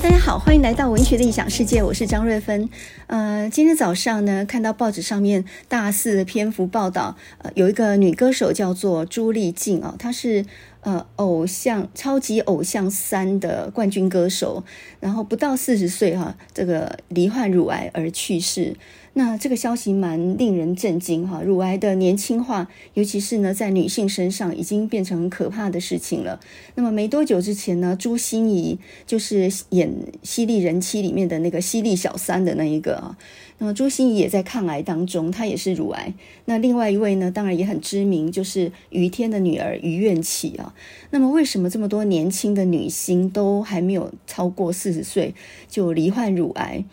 大家好，欢迎来到文学的异想世界，我是张瑞芬。呃，今天早上呢，看到报纸上面大肆的篇幅报道，呃，有一个女歌手叫做朱丽静啊，她是呃偶像超级偶像三的冠军歌手，然后不到四十岁哈、啊，这个罹患乳癌而去世。那这个消息蛮令人震惊哈，乳癌的年轻化，尤其是呢在女性身上，已经变成可怕的事情了。那么没多久之前呢，朱心怡就是演《犀利人妻》里面的那个犀利小三的那一个啊。那么朱心怡也在抗癌当中，她也是乳癌。那另外一位呢，当然也很知名，就是于天的女儿于愿綺啊。那么为什么这么多年轻的女星都还没有超过四十岁就罹患乳癌？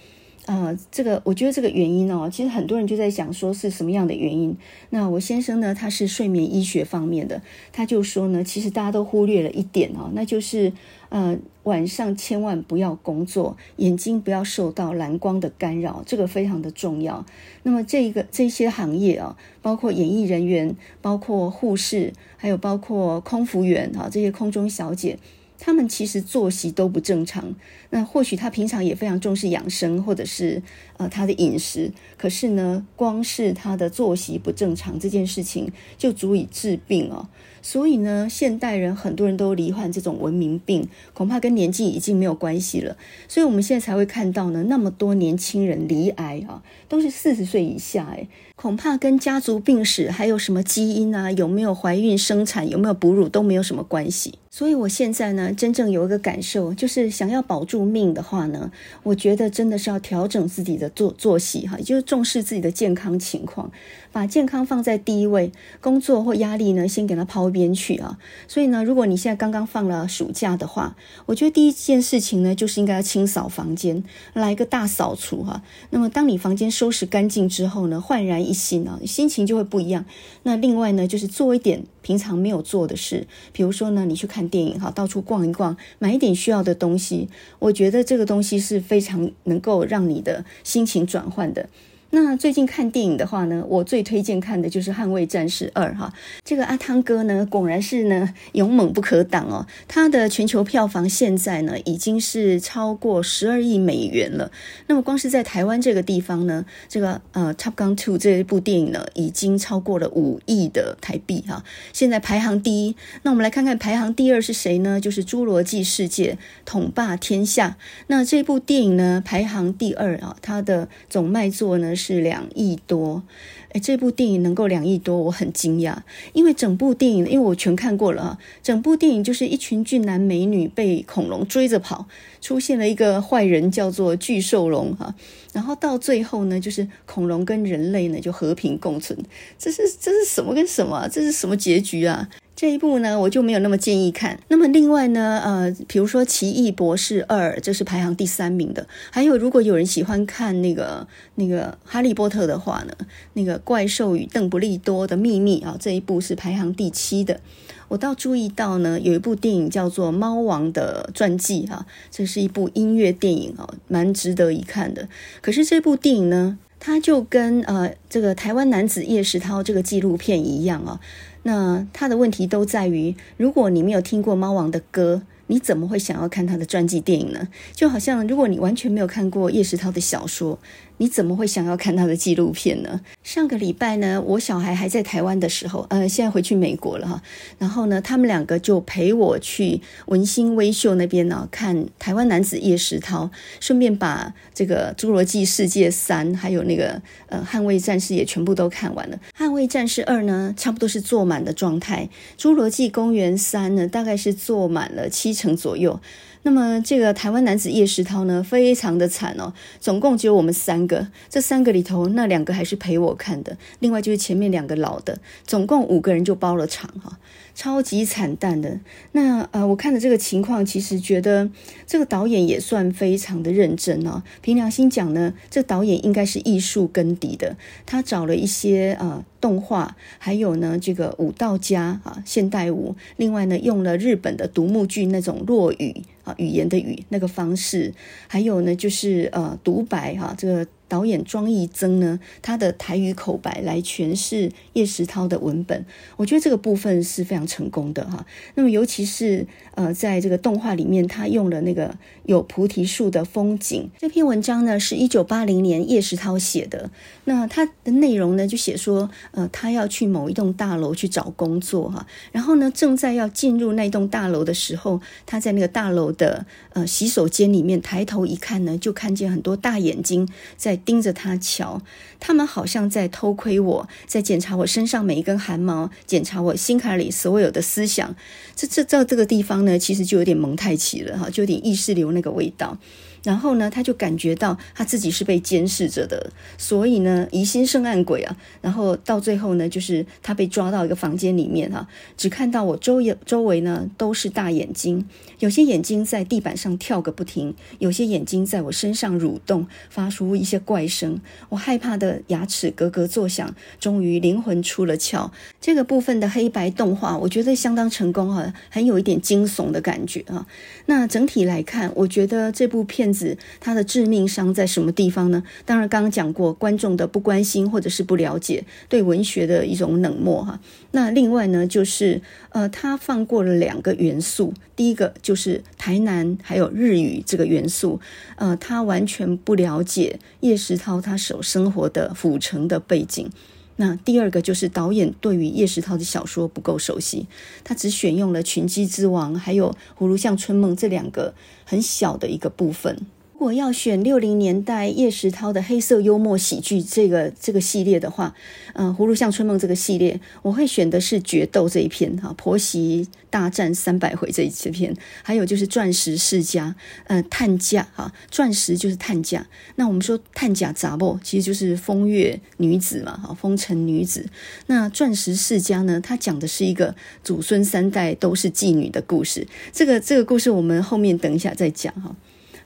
啊、呃，这个我觉得这个原因哦，其实很多人就在想说是什么样的原因。那我先生呢，他是睡眠医学方面的，他就说呢，其实大家都忽略了一点哦，那就是呃晚上千万不要工作，眼睛不要受到蓝光的干扰，这个非常的重要。那么这个这些行业啊，包括演艺人员，包括护士，还有包括空服员啊，这些空中小姐。他们其实作息都不正常，那或许他平常也非常重视养生，或者是呃他的饮食，可是呢，光是他的作息不正常这件事情就足以致病哦。所以呢，现代人很多人都罹患这种文明病，恐怕跟年纪已经没有关系了。所以我们现在才会看到呢，那么多年轻人罹癌啊，都是四十岁以下，哎，恐怕跟家族病史还有什么基因啊，有没有怀孕生产，有没有哺乳都没有什么关系。所以我现在呢，真正有一个感受，就是想要保住命的话呢，我觉得真的是要调整自己的作作息哈，也就是重视自己的健康情况，把健康放在第一位，工作或压力呢，先给它抛一边去啊。所以呢，如果你现在刚刚放了暑假的话，我觉得第一件事情呢，就是应该要清扫房间，来一个大扫除哈。那么当你房间收拾干净之后呢，焕然一新啊，心情就会不一样。那另外呢，就是做一点平常没有做的事，比如说呢，你去看。电影哈，到处逛一逛，买一点需要的东西，我觉得这个东西是非常能够让你的心情转换的。那最近看电影的话呢，我最推荐看的就是《捍卫战士二》哈。这个阿汤哥呢，果然是呢勇猛不可挡哦。他的全球票房现在呢已经是超过十二亿美元了。那么光是在台湾这个地方呢，这个呃《Top Gun 2》这一部电影呢，已经超过了五亿的台币哈。现在排行第一。那我们来看看排行第二是谁呢？就是《侏罗纪世界》统霸天下。那这部电影呢排行第二啊，它的总卖座呢是。是两亿多，诶，这部电影能够两亿多，我很惊讶，因为整部电影，因为我全看过了啊，整部电影就是一群俊男美女被恐龙追着跑，出现了一个坏人叫做巨兽龙哈，然后到最后呢，就是恐龙跟人类呢就和平共存，这是这是什么跟什么？这是什么结局啊？这一部呢，我就没有那么建议看。那么另外呢，呃，比如说《奇异博士二》，这是排行第三名的。还有，如果有人喜欢看那个那个《哈利波特》的话呢，那个《怪兽与邓不利多的秘密》啊，这一部是排行第七的。我倒注意到呢，有一部电影叫做《猫王的传记》哈，这是一部音乐电影啊，蛮值得一看的。可是这部电影呢，他就跟呃这个台湾男子叶石涛这个纪录片一样啊。那他的问题都在于，如果你没有听过猫王的歌，你怎么会想要看他的传记电影呢？就好像如果你完全没有看过叶石涛的小说。你怎么会想要看他的纪录片呢？上个礼拜呢，我小孩还在台湾的时候，呃，现在回去美国了哈。然后呢，他们两个就陪我去文心威秀那边呢，看台湾男子叶石涛，顺便把这个《侏罗纪世界三》还有那个呃《捍卫战士》也全部都看完了。《捍卫战士二》呢，差不多是坐满的状态，《侏罗纪公园三》呢，大概是坐满了七成左右。那么这个台湾男子叶世涛呢，非常的惨哦，总共只有我们三个，这三个里头那两个还是陪我看的，另外就是前面两个老的，总共五个人就包了场哈。超级惨淡的那呃，我看的这个情况，其实觉得这个导演也算非常的认真哦。凭良心讲呢，这导演应该是艺术根底的。他找了一些呃动画，还有呢这个舞蹈家啊，现代舞。另外呢，用了日本的独幕剧那种落语啊语言的语那个方式，还有呢就是呃独白哈、这个导演庄义增呢，他的台语口白来诠释叶石涛的文本，我觉得这个部分是非常成功的哈。那么尤其是呃，在这个动画里面，他用了那个有菩提树的风景。这篇文章呢，是一九八零年叶石涛写的。那他的内容呢，就写说，呃，他要去某一栋大楼去找工作哈，然后呢，正在要进入那栋大楼的时候，他在那个大楼的呃洗手间里面抬头一看呢，就看见很多大眼睛在盯着他瞧，他们好像在偷窥我，在检查我身上每一根汗毛，检查我心坎里所有的思想。这这到这个地方呢，其实就有点蒙太奇了哈，就有点意识流那个味道。然后呢，他就感觉到他自己是被监视着的，所以呢，疑心生暗鬼啊。然后到最后呢，就是他被抓到一个房间里面哈，只看到我周围周围呢都是大眼睛，有些眼睛在地板上跳个不停，有些眼睛在我身上蠕动，发出一些怪声。我害怕的牙齿咯咯作响，终于灵魂出了窍。这个部分的黑白动画，我觉得相当成功哈，很有一点惊悚的感觉啊。那整体来看，我觉得这部片子。他的致命伤在什么地方呢？当然，刚刚讲过观众的不关心或者是不了解，对文学的一种冷漠哈。那另外呢，就是呃，他放过了两个元素，第一个就是台南还有日语这个元素，呃，他完全不了解叶石涛他所生活的府城的背景。那第二个就是导演对于叶石涛的小说不够熟悉，他只选用了群鸡之王还有葫芦巷春梦这两个很小的一个部分。如果要选六零年代叶石涛的黑色幽默喜剧这个这个系列的话，嗯、《葫芦巷春梦》这个系列，我会选的是《决斗》这一篇哈，《婆媳大战三百回》这一这篇，还有就是《钻石世家》呃，探假哈，钻石就是探假。那我们说探假查某，其实就是风月女子嘛哈，风尘女子。那《钻石世家》呢，它讲的是一个祖孙三代都是妓女的故事。这个这个故事我们后面等一下再讲哈。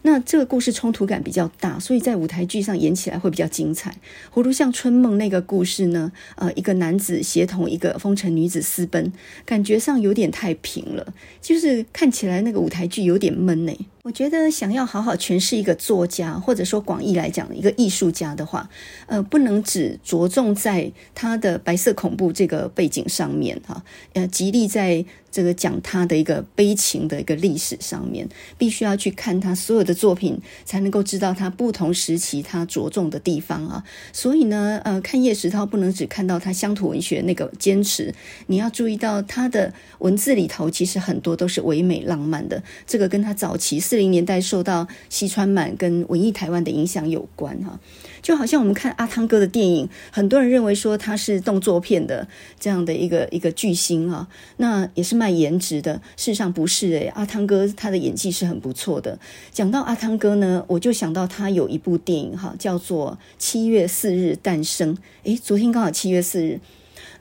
那这个故事冲突感比较大，所以在舞台剧上演起来会比较精彩。葫芦像春梦那个故事呢，呃，一个男子协同一个风尘女子私奔，感觉上有点太平了，就是看起来那个舞台剧有点闷呢。我觉得想要好好诠释一个作家，或者说广义来讲一个艺术家的话，呃，不能只着重在他的白色恐怖这个背景上面哈，呃，极力在这个讲他的一个悲情的一个历史上面，必须要去看他所有的作品，才能够知道他不同时期他着重的地方啊。所以呢，呃，看叶石涛不能只看到他乡土文学那个坚持，你要注意到他的文字里头其实很多都是唯美浪漫的，这个跟他早期。四零年代受到西川满跟文艺台湾的影响有关哈，就好像我们看阿汤哥的电影，很多人认为说他是动作片的这样的一个一个巨星哈，那也是卖颜值的，事实上不是诶，阿汤哥他的演技是很不错的。讲到阿汤哥呢，我就想到他有一部电影哈，叫做《七月四日诞生》。诶，昨天刚好七月四日，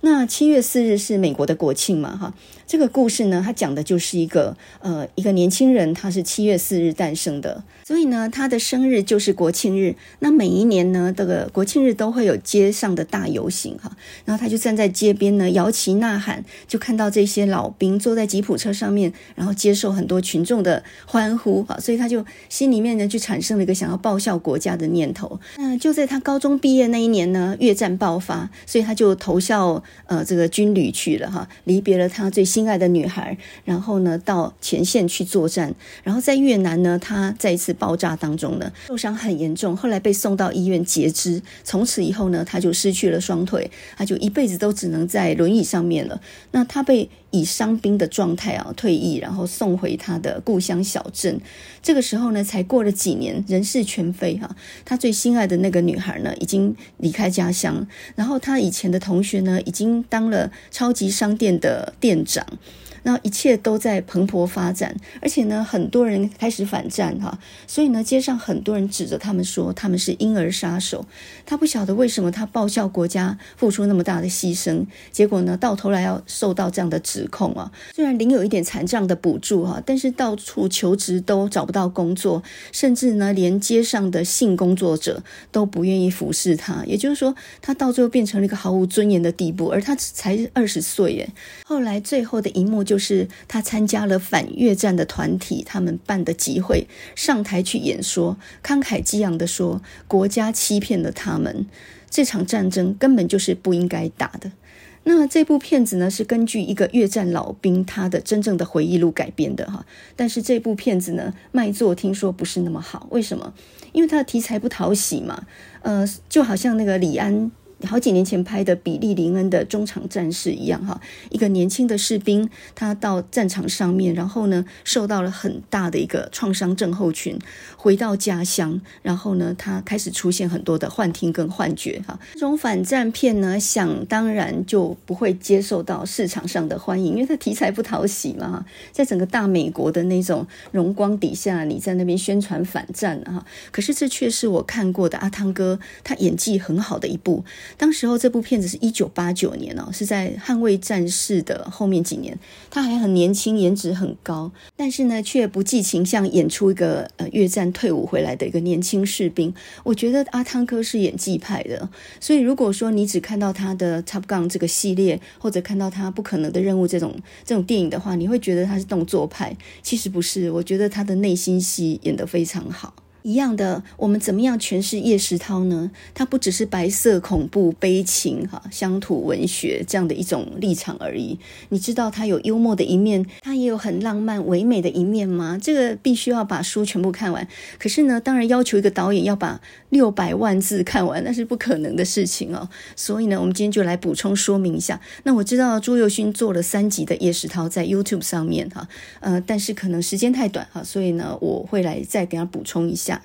那七月四日是美国的国庆嘛哈。这个故事呢，它讲的就是一个呃一个年轻人，他是七月四日诞生的，所以呢，他的生日就是国庆日。那每一年呢，这个国庆日都会有街上的大游行哈，然后他就站在街边呢，摇旗呐喊，就看到这些老兵坐在吉普车上面，然后接受很多群众的欢呼哈，所以他就心里面呢就产生了一个想要报效国家的念头。那就在他高中毕业那一年呢，越战爆发，所以他就投效呃这个军旅去了哈，离别了他最心爱的女孩，然后呢，到前线去作战，然后在越南呢，他再一次爆炸当中呢，受伤很严重，后来被送到医院截肢，从此以后呢，他就失去了双腿，他就一辈子都只能在轮椅上面了。那他被以伤兵的状态啊退役，然后送回他的故乡小镇。这个时候呢，才过了几年，人事全非哈。他最心爱的那个女孩呢，已经离开家乡，然后他以前的同学呢，已经当了超级商店的店长。那一切都在蓬勃发展，而且呢，很多人开始反战哈，所以呢，街上很多人指着他们说他们是婴儿杀手。他不晓得为什么他报效国家付出那么大的牺牲，结果呢，到头来要受到这样的指控啊。虽然领有一点残障的补助哈，但是到处求职都找不到工作，甚至呢，连街上的性工作者都不愿意服侍他。也就是说，他到最后变成了一个毫无尊严的地步，而他才二十岁耶。后来最后的一幕就。就是他参加了反越战的团体他们办的集会，上台去演说，慷慨激昂地说国家欺骗了他们，这场战争根本就是不应该打的。那这部片子呢，是根据一个越战老兵他的真正的回忆录改编的哈，但是这部片子呢，卖座听说不是那么好，为什么？因为它的题材不讨喜嘛，呃，就好像那个李安。好几年前拍的比利林恩的中场战事一样哈，一个年轻的士兵，他到战场上面，然后呢，受到了很大的一个创伤症候群，回到家乡，然后呢，他开始出现很多的幻听跟幻觉哈。这种反战片呢，想当然就不会接受到市场上的欢迎，因为它题材不讨喜嘛哈。在整个大美国的那种荣光底下，你在那边宣传反战哈，可是这却是我看过的阿汤哥他演技很好的一部。当时候这部片子是一九八九年哦，是在捍卫战士的后面几年，他还很年轻，颜值很高，但是呢，却不计形象演出一个呃越战退伍回来的一个年轻士兵。我觉得阿汤哥是演技派的，所以如果说你只看到他的 Top Gun 这个系列，或者看到他不可能的任务这种这种电影的话，你会觉得他是动作派，其实不是，我觉得他的内心戏演得非常好。一样的，我们怎么样诠释叶石涛呢？他不只是白色恐怖、悲情、哈乡土文学这样的一种立场而已。你知道他有幽默的一面，他也有很浪漫唯美的一面吗？这个必须要把书全部看完。可是呢，当然要求一个导演要把六百万字看完，那是不可能的事情哦。所以呢，我们今天就来补充说明一下。那我知道朱宥勋做了三集的叶石涛在 YouTube 上面哈，呃，但是可能时间太短哈，所以呢，我会来再给他补充一下。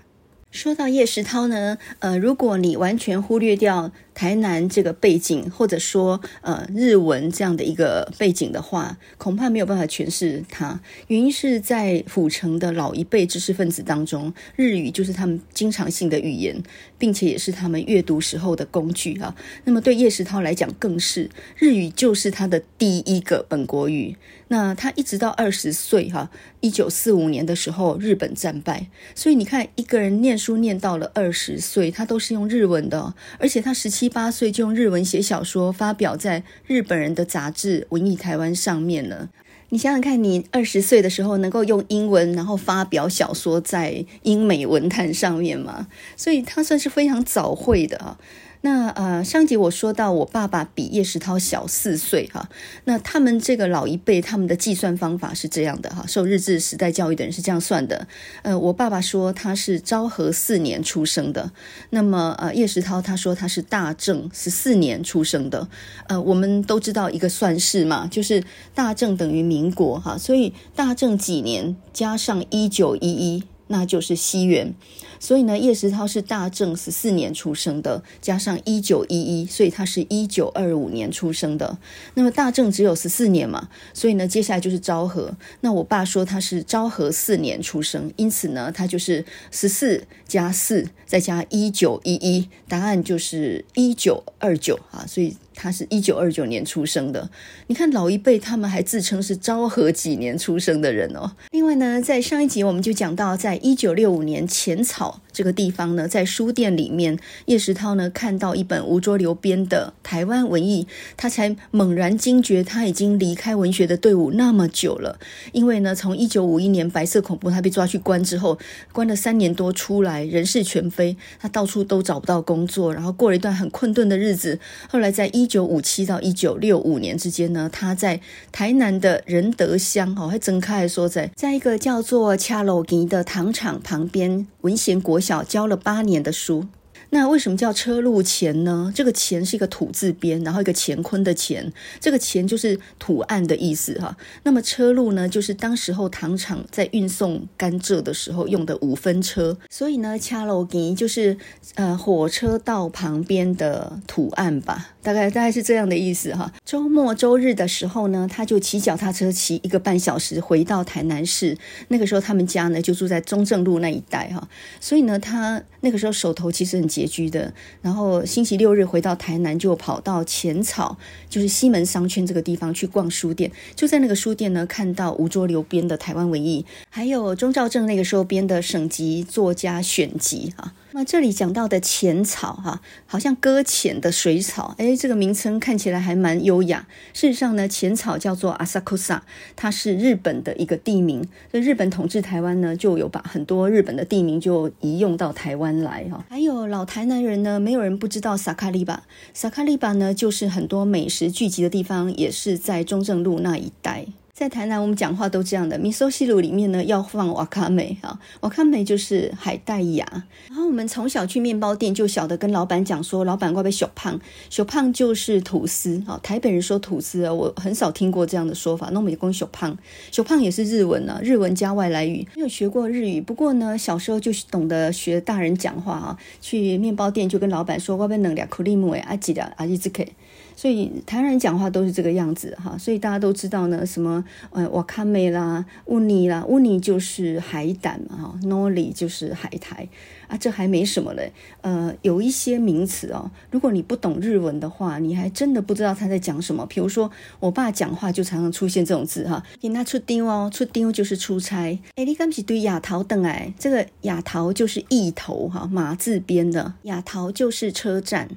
说到叶世涛呢，呃，如果你完全忽略掉台南这个背景，或者说呃日文这样的一个背景的话，恐怕没有办法诠释它。原因是在府城的老一辈知识分子当中，日语就是他们经常性的语言，并且也是他们阅读时候的工具啊。那么对叶石涛来讲，更是日语就是他的第一个本国语。那他一直到二十岁哈，一九四五年的时候，日本战败，所以你看一个人念书念到了二十岁，他都是用日文的，而且他十七七八岁就用日文写小说，发表在日本人的杂志《文艺台湾》上面了。你想想看，你二十岁的时候能够用英文然后发表小说在英美文坛上面吗？所以他算是非常早会的啊。那呃，上集我说到我爸爸比叶石涛小四岁哈，那他们这个老一辈他们的计算方法是这样的哈，受日治时代教育的人是这样算的，呃，我爸爸说他是昭和四年出生的，那么呃叶石涛他说他是大正十四年出生的，呃，我们都知道一个算式嘛，就是大正等于民国哈，所以大正几年加上一九一一。那就是西元，所以呢，叶石涛是大正十四年出生的，加上一九一一，所以他是一九二五年出生的。那么大正只有十四年嘛，所以呢，接下来就是昭和。那我爸说他是昭和四年出生，因此呢，他就是十四加四再加一九一一，答案就是一九二九啊，所以。他是一九二九年出生的，你看老一辈他们还自称是昭和几年出生的人哦。另外呢，在上一集我们就讲到，在一九六五年浅草这个地方呢，在书店里面，叶石涛呢看到一本吴浊流编的台湾文艺，他才猛然惊觉他已经离开文学的队伍那么久了。因为呢，从一九五一年白色恐怖他被抓去关之后，关了三年多出来，人事全非，他到处都找不到工作，然后过了一段很困顿的日子。后来在一九五七到一九六五年之间呢，他在台南的仁德乡哦，还曾开说在在一个叫做恰楼尼的糖厂旁边文贤国小教了八年的书。那为什么叫车路钱呢？这个钱是一个土字边，然后一个乾坤的钱，这个钱就是图案的意思哈。那么车路呢，就是当时候糖厂在运送甘蔗的时候用的五分车，所以呢，恰楼尼就是呃火车道旁边的图案吧，大概大概是这样的意思哈。周末周日的时候呢，他就骑脚踏车骑一个半小时回到台南市，那个时候他们家呢就住在中正路那一带哈，所以呢，他那个时候手头其实很紧。拮据的，然后星期六日回到台南，就跑到浅草，就是西门商圈这个地方去逛书店。就在那个书店呢，看到吴浊流编的台湾文艺，还有钟兆正那个时候编的省级作家选集啊。那这里讲到的浅草哈，好像搁浅的水草，哎，这个名称看起来还蛮优雅。事实上呢，浅草叫做阿萨库萨，它是日本的一个地名。所以日本统治台湾呢，就有把很多日本的地名就移用到台湾来哈。还有老台南人呢，没有人不知道萨卡利巴。萨卡利巴呢，就是很多美食聚集的地方，也是在中正路那一带。在台南，我们讲话都这样的。米索西鲁里面呢，要放瓦卡梅啊，瓦卡梅就是海带芽。然后我们从小去面包店，就晓得跟老板讲说，老板，我被小胖，小胖就是吐司啊。台北人说吐司啊，我很少听过这样的说法。那我们就讲小胖，小胖也是日文啊，日文加外来语。没有学过日语，不过呢，小时候就懂得学大人讲话啊。去面包店就跟老板说，我被能两克里姆诶，阿吉的阿吉兹克。所以台湾人讲话都是这个样子哈，所以大家都知道呢，什么呃瓦卡梅啦、乌尼啦，乌尼就是海胆嘛哈，诺里就是海苔啊，这还没什么嘞。呃，有一些名词哦，如果你不懂日文的话，你还真的不知道他在讲什么。比如说，我爸讲话就常常出现这种字哈，给他出丁哦，出丁就是出差。哎，你刚是对亚桃等哎，这个亚桃就是意头哈，马字边的亚桃就是车站。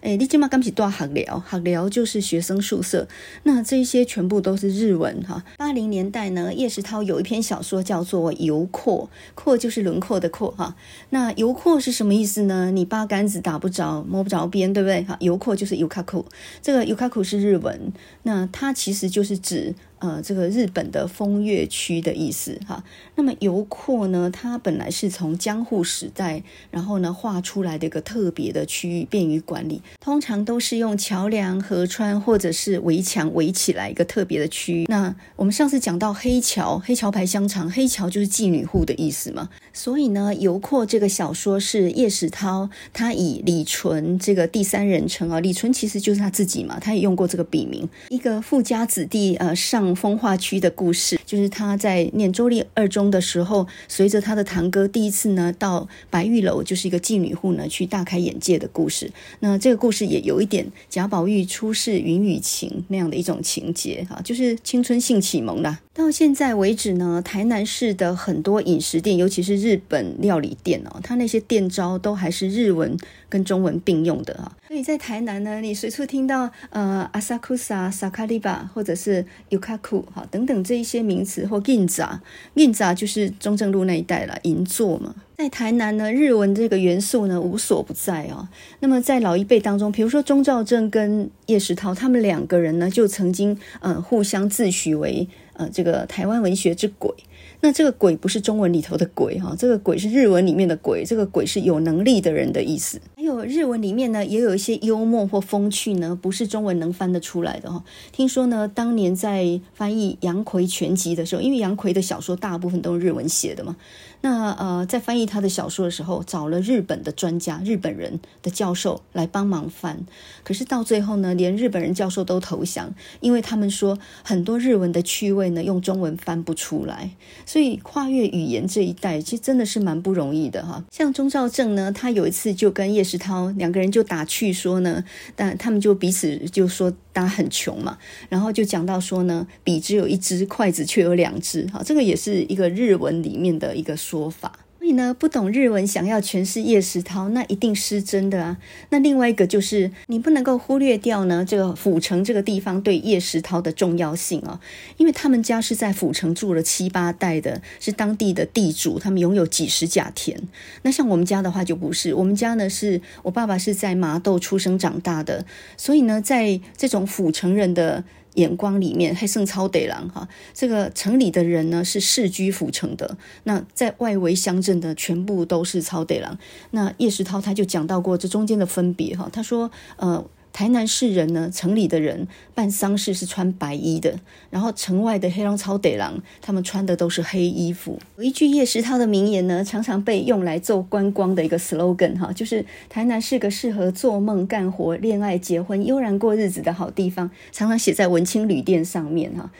哎，你今嘛刚起多学寮，学寮就是学生宿舍。那这些全部都是日文哈。八零年代呢，叶石涛有一篇小说叫做《游廓》，廓就是轮廓的廓哈。那游廓是什么意思呢？你八竿子打不着，摸不着边，对不对？哈，游廓就是游卡库，这个游卡库是日文，那它其实就是指。呃，这个日本的风月区的意思哈。那么游廓呢，它本来是从江户时代，然后呢画出来的一个特别的区域，便于管理。通常都是用桥梁、河川或者是围墙围起来一个特别的区域。那我们上次讲到黑桥，黑桥牌香肠，黑桥就是妓女户的意思嘛。所以呢，游廓这个小说是叶石涛，他以李纯这个第三人称啊，李纯其实就是他自己嘛，他也用过这个笔名，一个富家子弟呃上。风化区的故事，就是他在念周立二中的时候，随着他的堂哥第一次呢到白玉楼，就是一个妓女户呢去大开眼界的故事。那这个故事也有一点贾宝玉初试云雨情那样的一种情节啊，就是青春性启蒙啦。到现在为止呢，台南市的很多饮食店，尤其是日本料理店哦，它那些店招都还是日文跟中文并用的哈。所以在台南呢，你随处听到呃阿萨库萨、萨卡利巴或者是尤卡库哈等等这一些名词，或银座，银座就是中正路那一带了，银座嘛。在台南呢，日文这个元素呢无所不在哦。那么在老一辈当中，比如说钟兆政跟叶石涛，他们两个人呢就曾经呃互相自诩为。呃，这个台湾文学之鬼，那这个鬼不是中文里头的鬼哈，这个鬼是日文里面的鬼，这个鬼是有能力的人的意思。还有日文里面呢，也有一些幽默或风趣呢，不是中文能翻得出来的哈。听说呢，当年在翻译杨逵全集的时候，因为杨逵的小说大部分都是日文写的嘛。那呃，在翻译他的小说的时候，找了日本的专家、日本人的教授来帮忙翻。可是到最后呢，连日本人教授都投降，因为他们说很多日文的趣味呢，用中文翻不出来。所以跨越语言这一代，其实真的是蛮不容易的哈。像钟兆正呢，他有一次就跟叶石涛两个人就打趣说呢，但他们就彼此就说。大家很穷嘛，然后就讲到说呢，笔只有一支，筷子却有两只，哈，这个也是一个日文里面的一个说法。所以呢，不懂日文想要诠释叶石涛，那一定失真的啊。那另外一个就是，你不能够忽略掉呢，这个府城这个地方对叶石涛的重要性啊，因为他们家是在府城住了七八代的，是当地的地主，他们拥有几十甲田。那像我们家的话就不是，我们家呢是我爸爸是在麻豆出生长大的，所以呢，在这种府城人的。眼光里面还剩草地狼哈，这个城里的人呢是世居府城的，那在外围乡镇的全部都是草地狼。那叶世涛他就讲到过这中间的分别哈，他说呃。台南市人呢，城里的人办丧事是穿白衣的，然后城外的黑龙草地狼，他们穿的都是黑衣服。有一句叶石涛的名言呢，常常被用来做观光的一个 slogan 哈，就是台南是个适合做梦、干活、恋爱、结婚、悠然过日子的好地方，常常写在文青旅店上面哈。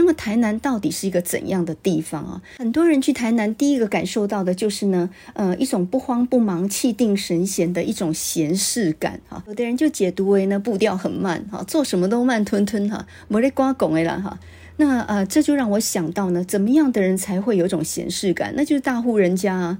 那么台南到底是一个怎样的地方啊？很多人去台南，第一个感受到的就是呢，呃，一种不慌不忙、气定神闲的一种闲适感哈。有的人就解读为呢，步调很慢哈，做什么都慢吞吞哈，没得瓜拱的啦哈。那呃，这就让我想到呢，怎么样的人才会有种闲适感？那就是大户人家啊。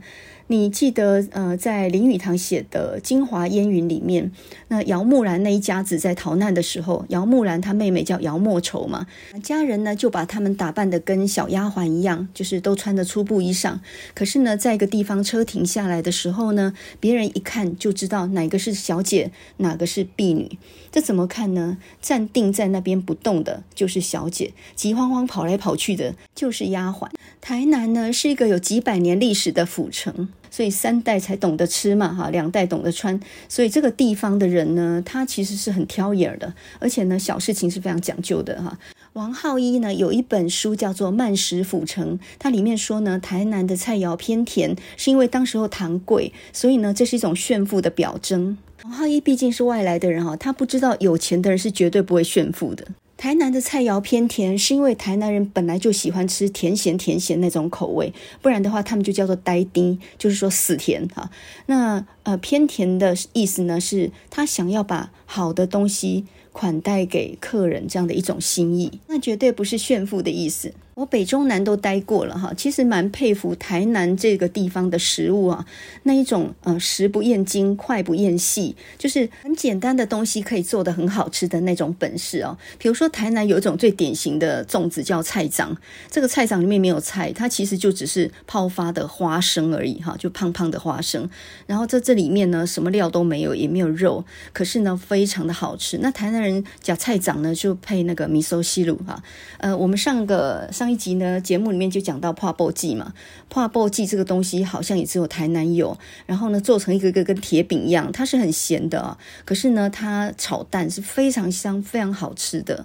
你记得呃，在林语堂写的《京华烟云》里面，那姚木兰那一家子在逃难的时候，姚木兰她妹妹叫姚莫愁嘛，家人呢就把他们打扮得跟小丫鬟一样，就是都穿着粗布衣裳。可是呢，在一个地方车停下来的时候呢，别人一看就知道哪个是小姐，哪个是婢女。这怎么看呢？站定在那边不动的就是小姐，急慌慌跑来跑去的就是丫鬟。台南呢是一个有几百年历史的府城。所以三代才懂得吃嘛，哈，两代懂得穿。所以这个地方的人呢，他其实是很挑眼的，而且呢，小事情是非常讲究的，哈。王浩一呢有一本书叫做《慢食府城》，它里面说呢，台南的菜肴偏甜，是因为当时候糖贵，所以呢，这是一种炫富的表征。王浩一毕竟是外来的人哈，他不知道有钱的人是绝对不会炫富的。台南的菜肴偏甜，是因为台南人本来就喜欢吃甜咸甜咸那种口味，不然的话，他们就叫做呆丁，就是说死甜哈。那呃偏甜的意思呢，是他想要把好的东西款待给客人这样的一种心意，那绝对不是炫富的意思。我北中南都待过了哈，其实蛮佩服台南这个地方的食物啊，那一种呃食不厌精，快不厌细，就是很简单的东西可以做得很好吃的那种本事哦。比如说台南有一种最典型的粽子叫菜枣，这个菜枣里面没有菜，它其实就只是泡发的花生而已哈，就胖胖的花生。然后在这里面呢，什么料都没有，也没有肉，可是呢非常的好吃。那台南人叫菜枣呢，就配那个味噌汁哈。呃，我们上个上。一集呢，节目里面就讲到破布剂嘛，破布剂这个东西好像也只有台南有，然后呢做成一个个跟铁饼一样，它是很咸的啊，可是呢它炒蛋是非常香、非常好吃的。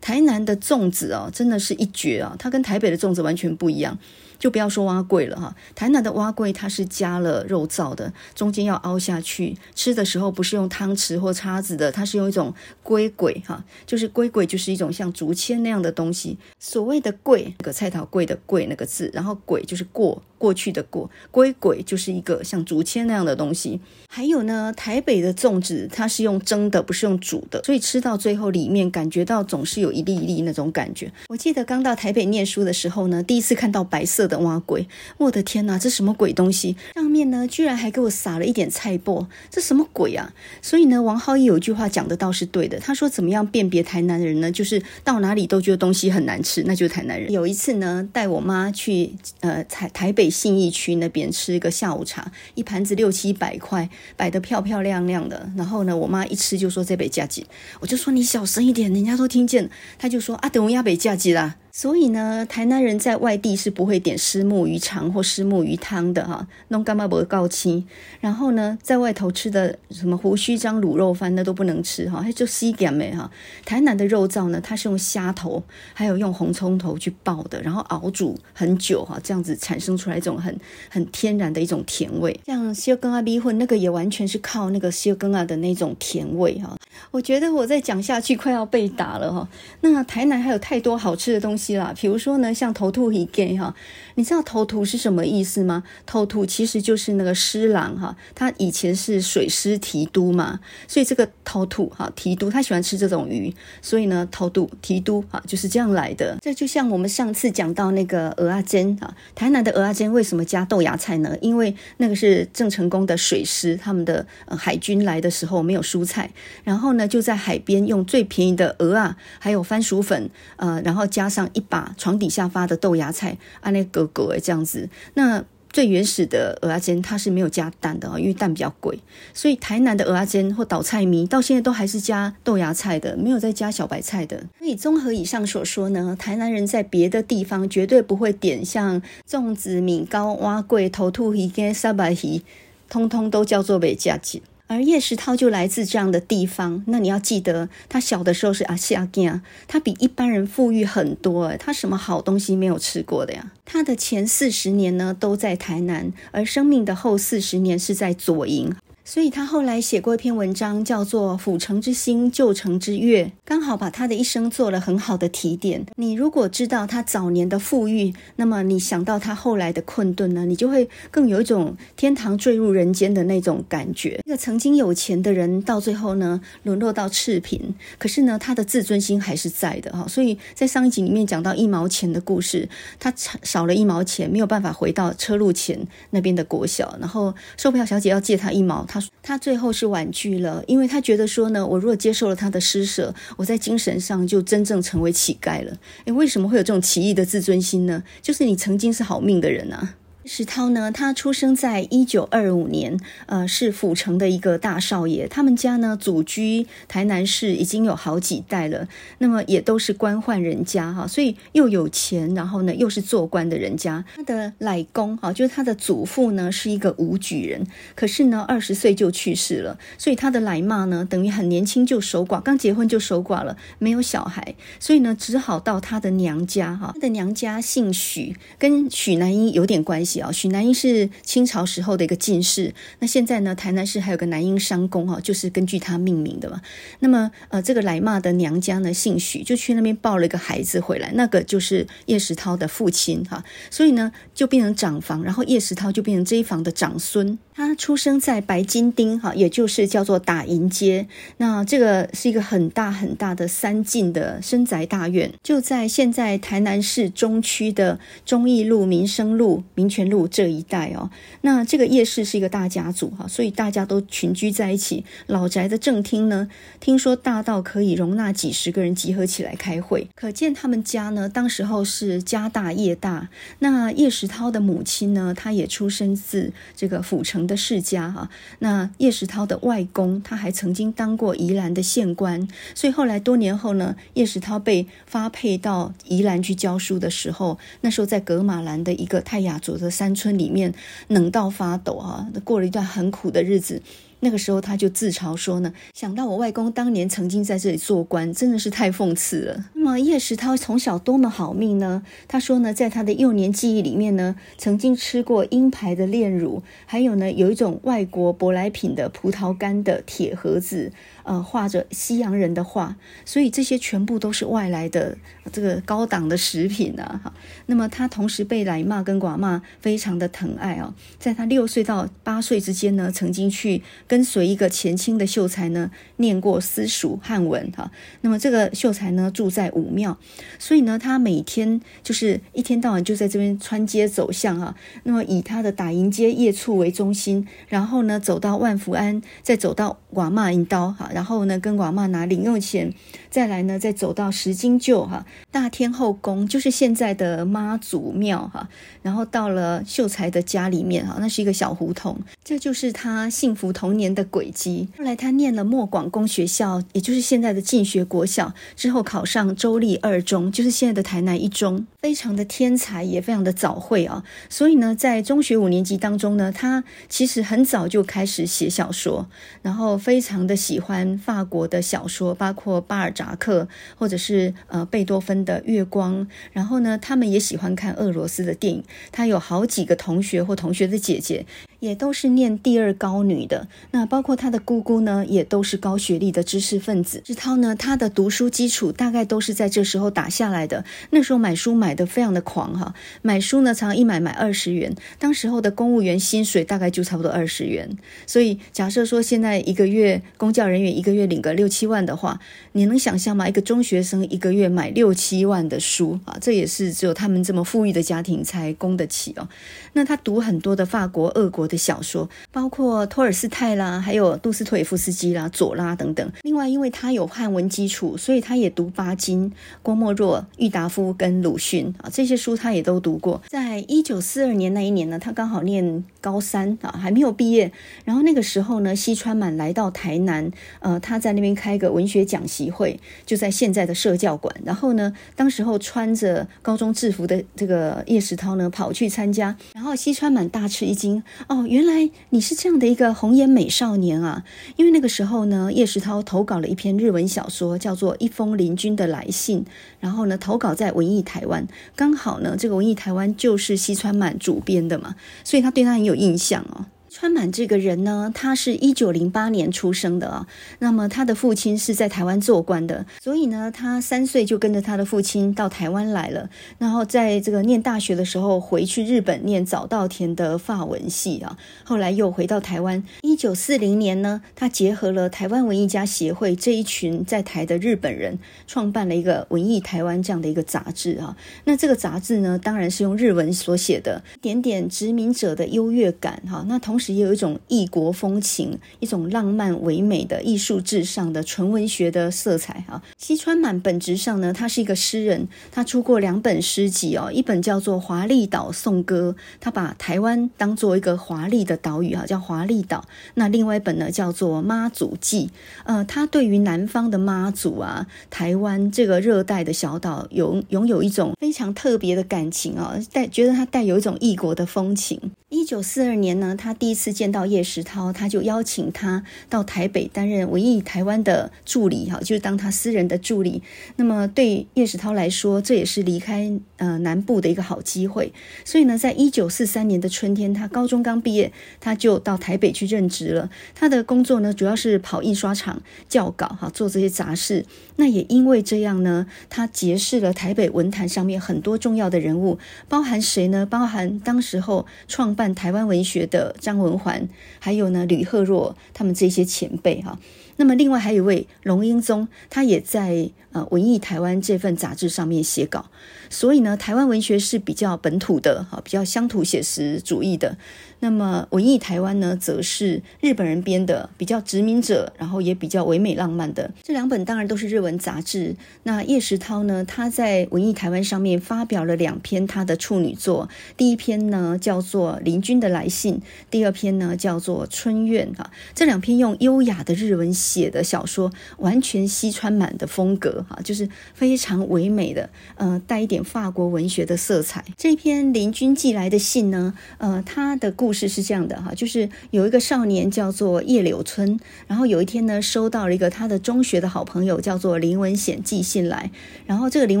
台南的粽子哦，真的是一绝啊，它跟台北的粽子完全不一样。就不要说碗粿了哈，台南的碗粿它是加了肉燥的，中间要凹下去，吃的时候不是用汤匙或叉子的，它是用一种龟粿哈，就是龟粿就是一种像竹签那样的东西。所谓的粿，那个菜头粿的粿那个字，然后鬼就是过。过去的过，龟粿就是一个像竹签那样的东西。还有呢，台北的粽子它是用蒸的，不是用煮的，所以吃到最后里面感觉到总是有一粒一粒那种感觉。我记得刚到台北念书的时候呢，第一次看到白色的碗粿，我的天哪，这什么鬼东西？上面呢居然还给我撒了一点菜脯，这什么鬼啊？所以呢，王浩一有一句话讲的倒是对的，他说怎么样辨别台南人呢？就是到哪里都觉得东西很难吃，那就是台南人。有一次呢，带我妈去呃台台北。信义区那边吃一个下午茶，一盘子六七百块，摆得漂漂亮亮的。然后呢，我妈一吃就说这杯加鸡，我就说你小声一点，人家都听见。她就说啊，等我压杯加鸡啦。所以呢，台南人在外地是不会点虱目鱼肠或虱目鱼汤的哈，弄干嘛不告亲。然后呢，在外头吃的什么胡须张卤肉饭那都不能吃哈，还就西点没哈。台南的肉燥呢，它是用虾头还有用红葱头去爆的，然后熬煮很久哈，这样子产生出来一种很很天然的一种甜味。像烧羹仔米粉那个也完全是靠那个烧羹仔的那种甜味哈。我觉得我再讲下去快要被打了哈。那台南还有太多好吃的东西。啦，比如说呢，像头兔一给哈，你知道头兔是什么意思吗？头兔其实就是那个施琅哈，他以前是水师提督嘛，所以这个头兔哈提督他喜欢吃这种鱼，所以呢头兔提督哈就是这样来的。这就像我们上次讲到那个蚵仔煎啊，台南的蚵仔煎为什么加豆芽菜呢？因为那个是郑成功的水师，他们的海军来的时候没有蔬菜，然后呢就在海边用最便宜的鹅啊，还有番薯粉，呃，然后加上。一把床底下发的豆芽菜，啊，那狗狗诶，这样子。那最原始的蚵仔煎它是没有加蛋的啊，因为蛋比较贵。所以台南的蚵仔煎或倒菜米到现在都还是加豆芽菜的，没有再加小白菜的。所以综合以上所说呢，台南人在别的地方绝对不会点像粽子、米糕、碗粿、头兔鱼跟沙白鱼，通通都叫做袂食劲。而叶石涛就来自这样的地方，那你要记得，他小的时候是阿西阿健，他比一般人富裕很多，他什么好东西没有吃过的呀？他的前四十年呢都在台南，而生命的后四十年是在左营。所以他后来写过一篇文章，叫做《府城之星，旧城之月》，刚好把他的一生做了很好的提点。你如果知道他早年的富裕，那么你想到他后来的困顿呢，你就会更有一种天堂坠入人间的那种感觉。一个曾经有钱的人，到最后呢，沦落到赤贫，可是呢，他的自尊心还是在的哈。所以在上一集里面讲到一毛钱的故事，他少了一毛钱，没有办法回到车路前那边的国小，然后售票小姐要借他一毛，他最后是婉拒了，因为他觉得说呢，我如果接受了他的施舍，我在精神上就真正成为乞丐了。诶，为什么会有这种奇异的自尊心呢？就是你曾经是好命的人啊。石涛呢，他出生在一九二五年，呃，是府城的一个大少爷。他们家呢，祖居台南市已经有好几代了，那么也都是官宦人家哈，所以又有钱，然后呢，又是做官的人家。他的奶公哈，就是他的祖父呢，是一个武举人，可是呢，二十岁就去世了，所以他的奶妈呢，等于很年轻就守寡，刚结婚就守寡了，没有小孩，所以呢，只好到他的娘家哈。他的娘家姓许，跟许南英有点关系。许南英是清朝时候的一个进士，那现在呢，台南市还有个南英商工哈，就是根据他命名的嘛。那么呃，这个来骂的娘家呢姓许，就去那边抱了一个孩子回来，那个就是叶石涛的父亲哈，所以呢就变成长房，然后叶石涛就变成这一房的长孙。他出生在白金町哈，也就是叫做打银街。那这个是一个很大很大的三进的深宅大院，就在现在台南市中区的忠义路、民生路、民权路这一带哦。那这个叶氏是一个大家族哈，所以大家都群居在一起。老宅的正厅呢，听说大到可以容纳几十个人集合起来开会，可见他们家呢，当时候是家大业大。那叶石涛的母亲呢，她也出生自这个府城的世家哈，那叶石涛的外公他还曾经当过宜兰的县官，所以后来多年后呢，叶石涛被发配到宜兰去教书的时候，那时候在格马兰的一个泰雅族的山村里面，冷到发抖啊，过了一段很苦的日子。那个时候他就自嘲说呢，想到我外公当年曾经在这里做官，真的是太讽刺了。那么叶石涛从小多么好命呢？他说呢，在他的幼年记忆里面呢，曾经吃过鹰牌的炼乳，还有呢，有一种外国舶来品的葡萄干的铁盒子。呃，画着西洋人的画，所以这些全部都是外来的这个高档的食品啊！哈，那么他同时被奶妈跟寡妈非常的疼爱啊，在他六岁到八岁之间呢，曾经去跟随一个前清的秀才呢，念过私塾汉文哈。那么这个秀才呢，住在武庙，所以呢，他每天就是一天到晚就在这边穿街走巷哈。那么以他的打银街夜厝为中心，然后呢，走到万福庵，再走到寡妈引刀哈。然后呢，跟广妈拿零用钱，再来呢，再走到石金旧哈大天后宫，就是现在的妈祖庙哈。然后到了秀才的家里面哈，那是一个小胡同，这就是他幸福童年的轨迹。后来他念了莫广公学校，也就是现在的进学国小，之后考上州立二中，就是现在的台南一中，非常的天才，也非常的早慧啊。所以呢，在中学五年级当中呢，他其实很早就开始写小说，然后非常的喜欢。法国的小说，包括巴尔扎马克，或者是呃贝多芬的《月光》，然后呢，他们也喜欢看俄罗斯的电影。他有好几个同学或同学的姐姐。也都是念第二高女的，那包括他的姑姑呢，也都是高学历的知识分子。志涛呢，他的读书基础大概都是在这时候打下来的。那时候买书买得非常的狂哈，买书呢，常常一买买二十元。当时候的公务员薪水大概就差不多二十元，所以假设说现在一个月公教人员一个月领个六七万的话，你能想象吗？一个中学生一个月买六七万的书啊，这也是只有他们这么富裕的家庭才供得起哦。那他读很多的法国、俄国的小说，包括托尔斯泰啦，还有杜斯妥耶夫斯基啦、左拉等等。另外，因为他有汉文基础，所以他也读巴金、郭沫若、郁达夫跟鲁迅啊，这些书他也都读过。在一九四二年那一年呢，他刚好念高三啊，还没有毕业。然后那个时候呢，西川满来到台南，呃，他在那边开个文学讲习会，就在现在的社教馆。然后呢，当时候穿着高中制服的这个叶石涛呢，跑去参加。然后西川满大吃一惊，哦，哦原来你是这样的一个红颜美少年啊！因为那个时候呢，叶石涛投稿了一篇日文小说，叫做《一封邻君的来信》，然后呢，投稿在文艺台湾，刚好呢，这个文艺台湾就是西川满主编的嘛，所以他对他很有印象哦。川满这个人呢，他是一九零八年出生的啊。那么他的父亲是在台湾做官的，所以呢，他三岁就跟着他的父亲到台湾来了。然后在这个念大学的时候，回去日本念早稻田的法文系啊。后来又回到台湾。一九四零年呢，他结合了台湾文艺家协会这一群在台的日本人，创办了一个《文艺台湾》这样的一个杂志啊。那这个杂志呢，当然是用日文所写的，点点殖民者的优越感哈。那同时。也有一种异国风情，一种浪漫唯美的艺术至上的纯文学的色彩哈。西川满本质上呢，他是一个诗人，他出过两本诗集哦，一本叫做《华丽岛颂歌》，他把台湾当做一个华丽的岛屿哈，叫华丽岛。那另外一本呢，叫做《妈祖记》，呃，他对于南方的妈祖啊，台湾这个热带的小岛，有拥有一种非常特别的感情啊，带觉得他带有一种异国的风情。一九四二年呢，他第一次见到叶石涛，他就邀请他到台北担任文艺台湾的助理，哈，就是当他私人的助理。那么对叶石涛来说，这也是离开呃南部的一个好机会。所以呢，在一九四三年的春天，他高中刚毕业，他就到台北去任职了。他的工作呢，主要是跑印刷厂校稿，哈，做这些杂事。那也因为这样呢，他结识了台北文坛上面很多重要的人物，包含谁呢？包含当时候创办台湾文学的张文环，还有呢吕赫若他们这些前辈哈。那么另外还有一位龙英宗，他也在呃文艺台湾这份杂志上面写稿。所以呢，台湾文学是比较本土的哈，比较乡土写实主义的。那么文艺台湾呢，则是日本人编的，比较殖民者，然后也比较唯美浪漫的。这两本当然都是日文杂志。那叶石涛呢，他在文艺台湾上面发表了两篇他的处女作，第一篇呢叫做《邻居的来信》，第二篇呢叫做《春怨》哈。这两篇用优雅的日文写的小说，完全西川满的风格哈，就是非常唯美的，呃，带一点法国文学的色彩。这篇邻居寄来的信呢，呃，他的故事是这样的哈，就是有一个少年叫做叶柳村，然后有一天呢，收到了一个他的中学的好朋友叫做林文显寄信来，然后这个林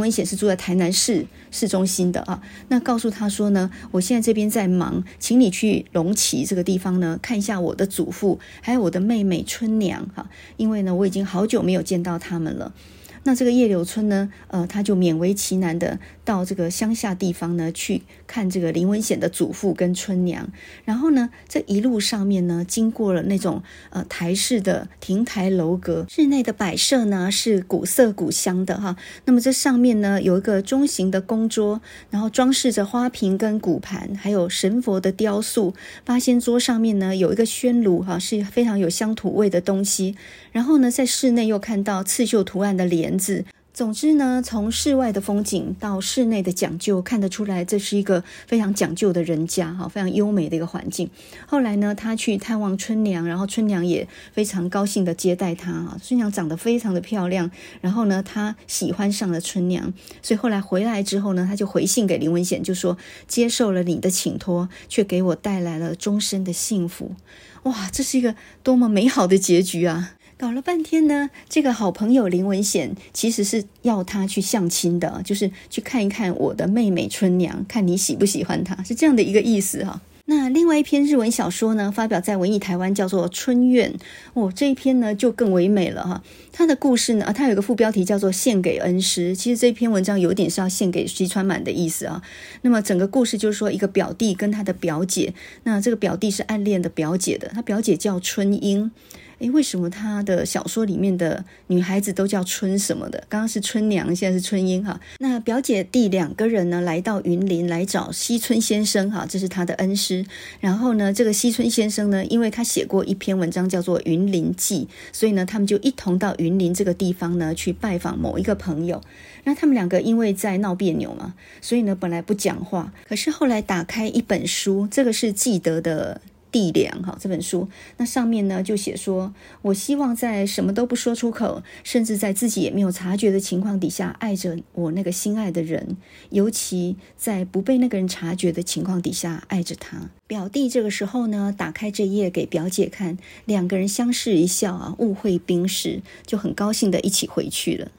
文显是住在台南市市中心的啊，那告诉他说呢，我现在这边在忙，请你去龙崎这个地方呢，看一下我的祖父还有我的妹妹春娘哈，因为呢，我已经好久没有见到他们了。那这个叶柳村呢，呃，他就勉为其难的到这个乡下地方呢，去看这个林文显的祖父跟春娘。然后呢，这一路上面呢，经过了那种呃台式的亭台楼阁，室内的摆设呢是古色古香的哈。那么这上面呢有一个中型的供桌，然后装饰着花瓶跟古盘，还有神佛的雕塑。八仙桌上面呢有一个宣炉哈，是非常有乡土味的东西。然后呢，在室内又看到刺绣图案的帘。子，总之呢，从室外的风景到室内的讲究，看得出来这是一个非常讲究的人家哈，非常优美的一个环境。后来呢，他去探望春娘，然后春娘也非常高兴的接待他啊。春娘长得非常的漂亮，然后呢，他喜欢上了春娘，所以后来回来之后呢，他就回信给林文显，就说接受了你的请托，却给我带来了终身的幸福。哇，这是一个多么美好的结局啊！搞了半天呢，这个好朋友林文显其实是要他去相亲的，就是去看一看我的妹妹春娘，看你喜不喜欢她，是这样的一个意思哈。那另外一篇日文小说呢，发表在文艺台湾，叫做《春怨》哦，这一篇呢就更唯美了哈。它的故事呢，它有一个副标题叫做《献给恩师》，其实这篇文章有点是要献给西川满的意思啊。那么整个故事就是说，一个表弟跟他的表姐，那这个表弟是暗恋的表姐的，他表姐叫春英。诶，为什么他的小说里面的女孩子都叫春什么的？刚刚是春娘，现在是春英哈。那表姐弟两个人呢，来到云林来找西村先生哈，这是他的恩师。然后呢，这个西村先生呢，因为他写过一篇文章叫做《云林记》，所以呢，他们就一同到云林这个地方呢去拜访某一个朋友。那他们两个因为在闹别扭嘛，所以呢，本来不讲话，可是后来打开一本书，这个是记得的。地梁哈，这本书那上面呢就写说，我希望在什么都不说出口，甚至在自己也没有察觉的情况底下，爱着我那个心爱的人，尤其在不被那个人察觉的情况底下爱着他。表弟这个时候呢，打开这页给表姐看，两个人相视一笑啊，误会冰释，就很高兴的一起回去了。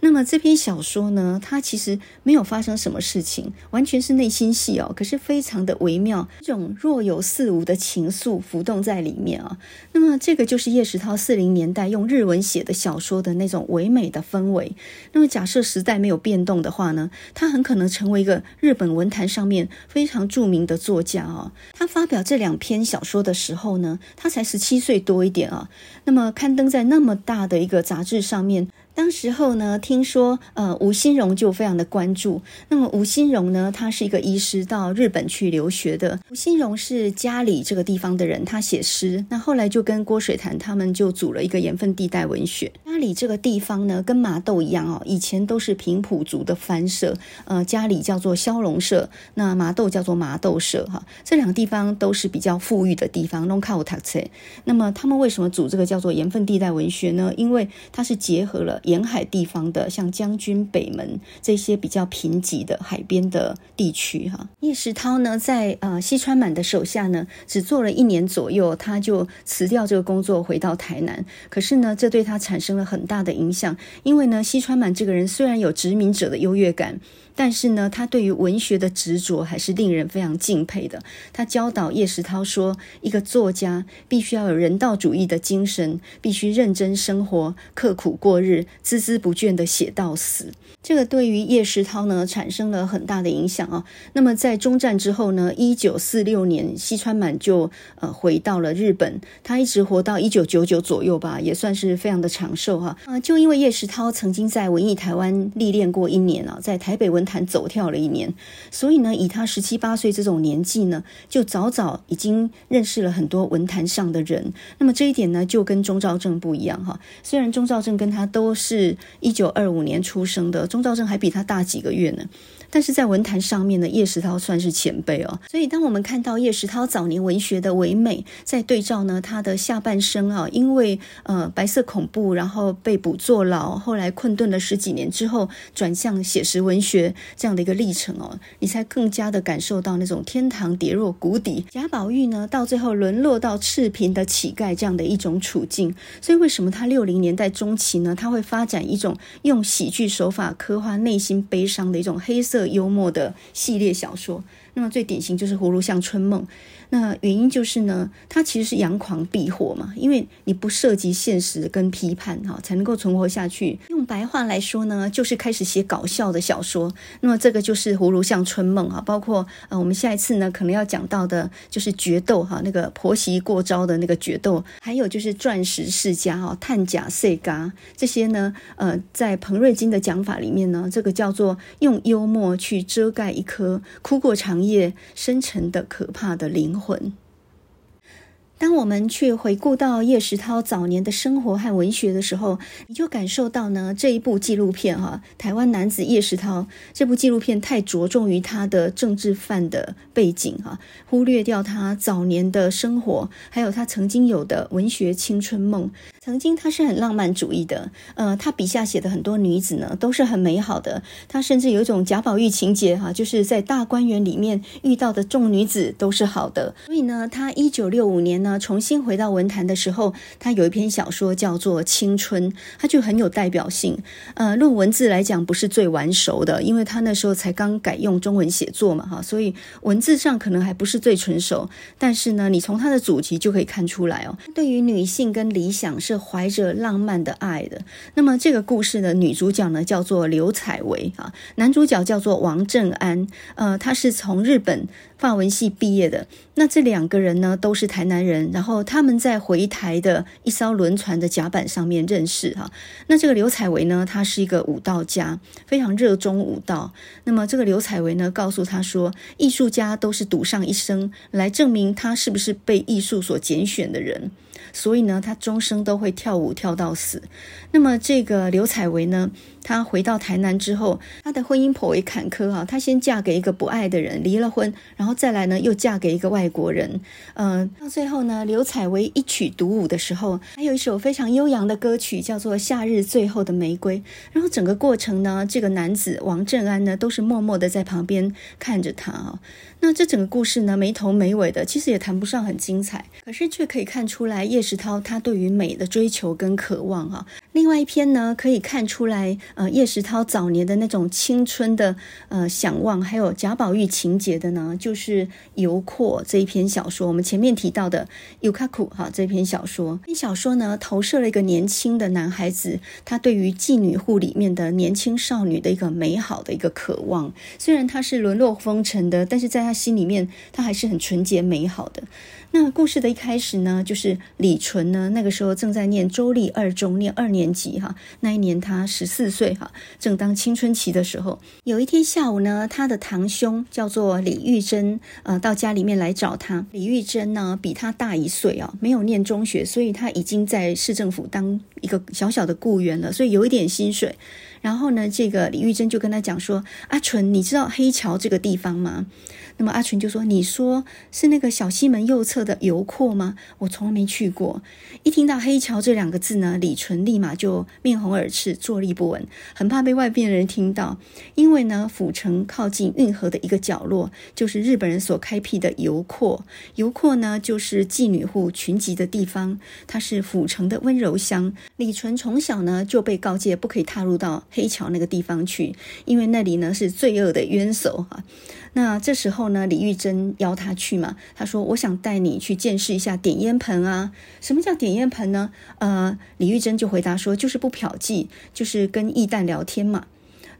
那么这篇小说呢，它其实没有发生什么事情，完全是内心戏哦。可是非常的微妙，这种若有似无的情愫浮动在里面啊。那么这个就是叶石涛四零年代用日文写的小说的那种唯美的氛围。那么假设时代没有变动的话呢，他很可能成为一个日本文坛上面非常著名的作家啊。他发表这两篇小说的时候呢，他才十七岁多一点啊。那么刊登在那么大的一个杂志上面。当时候呢，听说呃吴新荣就非常的关注。那么吴新荣呢，他是一个医师，到日本去留学的。吴新荣是家里这个地方的人，他写诗。那后来就跟郭水潭他们就组了一个盐分地带文学。家里这个地方呢，跟麻豆一样哦，以前都是平埔族的藩社。呃，家里叫做萧龙社，那麻豆叫做麻豆社哈。这两个地方都是比较富裕的地方。弄卡乌塔切。那么他们为什么组这个叫做盐分地带文学呢？因为它是结合了。沿海地方的，像将军北门这些比较贫瘠的海边的地区，哈，叶石涛呢，在呃西川满的手下呢，只做了一年左右，他就辞掉这个工作，回到台南。可是呢，这对他产生了很大的影响，因为呢，西川满这个人虽然有殖民者的优越感。但是呢，他对于文学的执着还是令人非常敬佩的。他教导叶石涛说，一个作家必须要有人道主义的精神，必须认真生活，刻苦过日，孜孜不倦地写到死。这个对于叶石涛呢，产生了很大的影响啊。那么在中战之后呢，一九四六年，西川满就呃回到了日本，他一直活到一九九九左右吧，也算是非常的长寿哈。啊，就因为叶石涛曾经在文艺台湾历练过一年啊，在台北文。弹走跳了一年，所以呢，以他十七八岁这种年纪呢，就早早已经认识了很多文坛上的人。那么这一点呢，就跟钟兆正不一样哈。虽然钟兆正跟他都是一九二五年出生的，钟兆正还比他大几个月呢。但是在文坛上面呢，叶石涛算是前辈哦。所以当我们看到叶石涛早年文学的唯美，在对照呢他的下半生啊，因为呃白色恐怖，然后被捕坐牢，后来困顿了十几年之后，转向写实文学这样的一个历程哦，你才更加的感受到那种天堂跌落谷底，贾宝玉呢到最后沦落到赤贫的乞丐这样的一种处境。所以为什么他六零年代中期呢，他会发展一种用喜剧手法刻画内心悲伤的一种黑色。幽默的系列小说，那么最典型就是《葫芦巷春梦》。那原因就是呢，它其实是阳狂避祸嘛，因为你不涉及现实跟批判哈，才能够存活下去。用白话来说呢，就是开始写搞笑的小说。那么这个就是《葫芦巷春梦》哈，包括呃，我们下一次呢可能要讲到的就是决斗哈，那个婆媳过招的那个决斗，还有就是钻石世家哈，探假碎嘎这些呢，呃，在彭瑞金的讲法里面呢，这个叫做用幽默去遮盖一颗哭过长夜、深沉的可怕的灵魂魂。当我们去回顾到叶石涛早年的生活和文学的时候，你就感受到呢，这一部纪录片哈，台湾男子叶石涛这部纪录片太着重于他的政治犯的背景哈，忽略掉他早年的生活，还有他曾经有的文学青春梦。曾经他是很浪漫主义的，呃，他笔下写的很多女子呢都是很美好的，他甚至有一种贾宝玉情节哈，就是在大观园里面遇到的众女子都是好的。所以呢，他一九六五年呢重新回到文坛的时候，他有一篇小说叫做《青春》，他就很有代表性。呃，论文字来讲不是最完熟的，因为他那时候才刚改用中文写作嘛哈，所以文字上可能还不是最纯熟。但是呢，你从他的主题就可以看出来哦，对于女性跟理想是。怀着浪漫的爱的，那么这个故事的女主角呢叫做刘采薇啊，男主角叫做王正安，呃，他是从日本法文系毕业的。那这两个人呢都是台南人，然后他们在回台的一艘轮船的甲板上面认识哈。那这个刘采薇呢，他是一个舞蹈家，非常热衷舞蹈。那么这个刘采薇呢，告诉他说，艺术家都是赌上一生来证明他是不是被艺术所拣选的人。所以呢，他终生都会跳舞跳到死。那么这个刘采薇呢，她回到台南之后，她的婚姻颇为坎坷哈。她先嫁给一个不爱的人，离了婚，然后再来呢，又嫁给一个外国人。嗯、到最后呢，刘采薇一曲独舞的时候，还有一首非常悠扬的歌曲，叫做《夏日最后的玫瑰》。然后整个过程呢，这个男子王正安呢，都是默默的在旁边看着她啊。那这整个故事呢，没头没尾的，其实也谈不上很精彩，可是却可以看出来叶石涛他对于美的追求跟渴望哈。另外一篇呢，可以看出来，呃，叶石涛早年的那种青春的呃想望，还有贾宝玉情结的呢，就是《游廓》这一篇小说。我们前面提到的《游廓》哈这篇小说，这篇小说呢，投射了一个年轻的男孩子，他对于妓女户里面的年轻少女的一个美好的一个渴望。虽然他是沦落风尘的，但是在他心里面，他还是很纯洁美好的。那故事的一开始呢，就是李纯呢，那个时候正在念周立二中，念二年级哈。那一年他十四岁正当青春期的时候。有一天下午呢，他的堂兄叫做李玉珍，呃，到家里面来找他。李玉珍呢，比他大一岁啊，没有念中学，所以他已经在市政府当一个小小的雇员了，所以有一点薪水。然后呢，这个李玉珍就跟他讲说：“阿纯，你知道黑桥这个地方吗？”那么阿纯就说：“你说是那个小西门右侧的油廓吗？我从来没去过。”一听到黑桥这两个字呢，李纯立马就面红耳赤，坐立不稳，很怕被外边的人听到。因为呢，府城靠近运河的一个角落，就是日本人所开辟的油廓。油廓呢，就是妓女户群集的地方，它是府城的温柔乡。李纯从小呢就被告诫不可以踏入到黑桥那个地方去，因为那里呢是罪恶的冤首哈。那这时候呢，李玉珍邀他去嘛，他说：“我想带你去见识一下点烟盆啊。什么叫点烟盆呢？呃，李玉珍就回答说：就是不嫖妓，就是跟义旦聊天嘛。”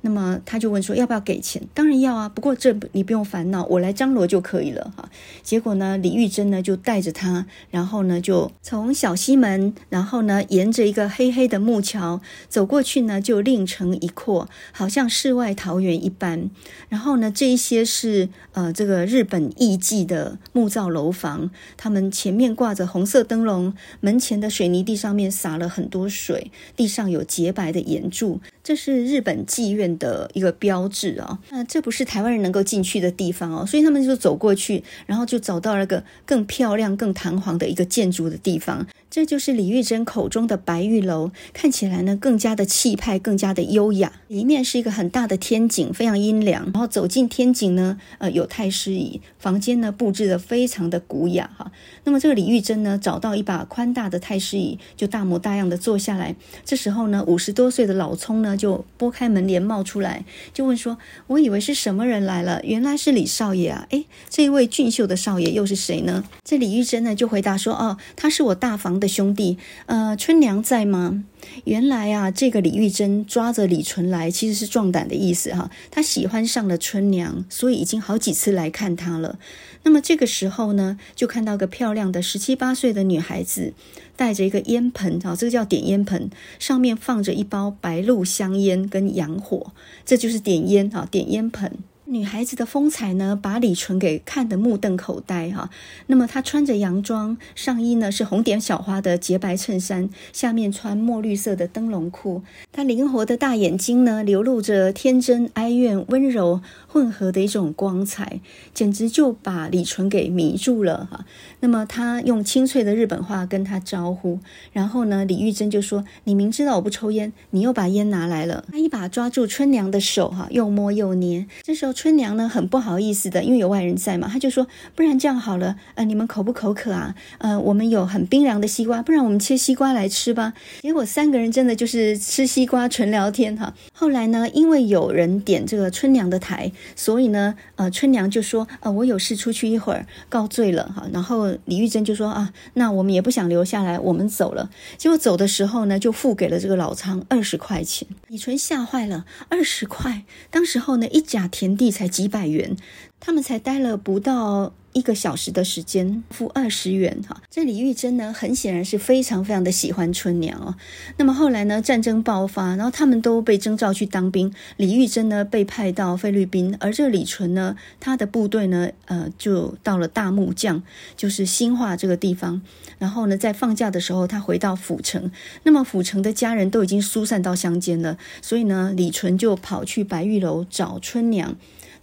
那么他就问说要不要给钱？当然要啊，不过这你不用烦恼，我来张罗就可以了哈。结果呢，李玉珍呢就带着他，然后呢就从小西门，然后呢沿着一个黑黑的木桥走过去呢，就另成一阔，好像世外桃源一般。然后呢，这一些是呃这个日本艺伎的木造楼房，他们前面挂着红色灯笼，门前的水泥地上面洒了很多水，地上有洁白的岩柱。这是日本妓院的一个标志哦，那这不是台湾人能够进去的地方哦，所以他们就走过去，然后就找到了个更漂亮、更堂皇的一个建筑的地方。这就是李玉珍口中的白玉楼，看起来呢更加的气派，更加的优雅。里面是一个很大的天井，非常阴凉。然后走进天井呢，呃，有太师椅，房间呢布置得非常的古雅哈。那么这个李玉珍呢，找到一把宽大的太师椅，就大模大样的坐下来。这时候呢，五十多岁的老葱呢，就拨开门帘冒出来，就问说：“我以为是什么人来了，原来是李少爷啊！哎，这一位俊秀的少爷又是谁呢？”这李玉珍呢，就回答说：“哦，他是我大房。”的兄弟，呃，春娘在吗？原来啊，这个李玉珍抓着李纯来，其实是壮胆的意思哈。他喜欢上了春娘，所以已经好几次来看她了。那么这个时候呢，就看到个漂亮的十七八岁的女孩子，带着一个烟盆啊，这个叫点烟盆，上面放着一包白鹿香烟跟洋火，这就是点烟啊，点烟盆。女孩子的风采呢，把李纯给看得目瞪口呆哈。那么她穿着洋装，上衣呢是红点小花的洁白衬衫，下面穿墨绿色的灯笼裤。她灵活的大眼睛呢，流露着天真、哀怨、温柔混合的一种光彩，简直就把李纯给迷住了哈。那么他用清脆的日本话跟他招呼，然后呢，李玉珍就说：“你明知道我不抽烟，你又把烟拿来了。”他一把抓住春娘的手哈，又摸又捏。这时候。春娘呢，很不好意思的，因为有外人在嘛，她就说：“不然这样好了，呃，你们口不口渴啊？呃，我们有很冰凉的西瓜，不然我们切西瓜来吃吧。”结果三个人真的就是吃西瓜纯聊天哈。后来呢，因为有人点这个春娘的台，所以呢，呃，春娘就说：“呃，我有事出去一会儿，告罪了哈。”然后李玉珍就说：“啊，那我们也不想留下来，我们走了。”结果走的时候呢，就付给了这个老仓二十块钱。李纯吓坏了，二十块，当时候呢，一甲田地。才几百元，他们才待了不到一个小时的时间，付二十元哈。这李玉珍呢，很显然是非常非常的喜欢春娘哦。那么后来呢，战争爆发，然后他们都被征召去当兵。李玉珍呢，被派到菲律宾，而这李纯呢，他的部队呢，呃，就到了大木匠，就是新化这个地方。然后呢，在放假的时候，他回到府城。那么府城的家人都已经疏散到乡间了，所以呢，李纯就跑去白玉楼找春娘。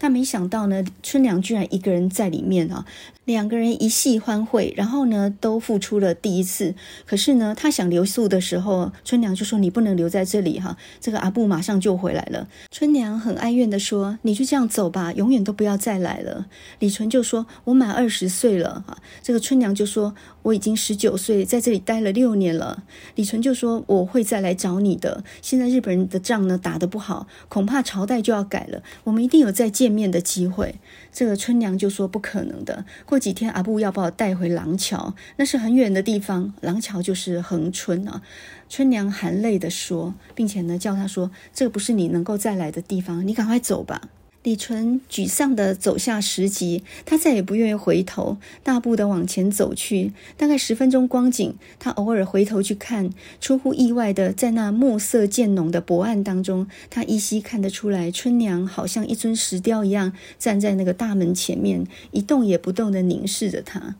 但没想到呢，春娘居然一个人在里面啊。两个人一夕欢会，然后呢，都付出了第一次。可是呢，他想留宿的时候，春娘就说：“你不能留在这里哈，这个阿布马上就回来了。”春娘很哀怨地说：“你就这样走吧，永远都不要再来了。”李纯就说：“我满二十岁了哈。”这个春娘就说：“我已经十九岁，在这里待了六年了。”李纯就说：“我会再来找你的。现在日本人的仗呢打得不好，恐怕朝代就要改了，我们一定有再见面的机会。”这个春娘就说：“不可能的。”过几天阿布要把我带回廊桥，那是很远的地方。廊桥就是恒春啊。春娘含泪的说，并且呢叫他说：“这不是你能够再来的地方，你赶快走吧。”李纯沮丧地走下石级，他再也不愿意回头，大步地往前走去。大概十分钟光景，他偶尔回头去看，出乎意外的，在那暮色渐浓的薄暗当中，他依稀看得出来，春娘好像一尊石雕一样，站在那个大门前面，一动也不动地凝视着他。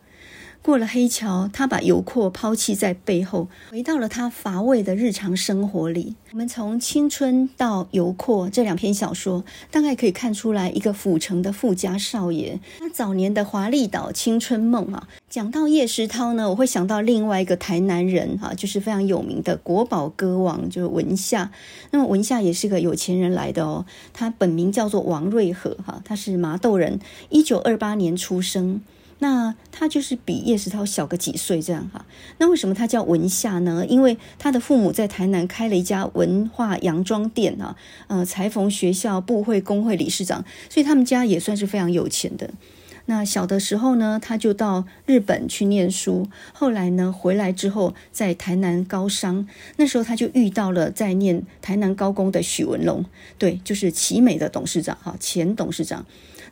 过了黑桥，他把游廓抛弃在背后，回到了他乏味的日常生活里。我们从《青春》到《游廓》这两篇小说，大概可以看出来一个府城的富家少爷，他早年的华丽岛青春梦啊。讲到叶石涛呢，我会想到另外一个台南人哈，就是非常有名的国宝歌王，就是文夏。那么文夏也是个有钱人来的哦，他本名叫做王瑞和哈，他是麻豆人，一九二八年出生。那他就是比叶石涛小个几岁这样哈。那为什么他叫文夏呢？因为他的父母在台南开了一家文化洋装店啊，呃，裁缝学校、部会、工会理事长，所以他们家也算是非常有钱的。那小的时候呢，他就到日本去念书，后来呢回来之后在台南高商，那时候他就遇到了在念台南高工的许文龙，对，就是奇美的董事长哈，前董事长。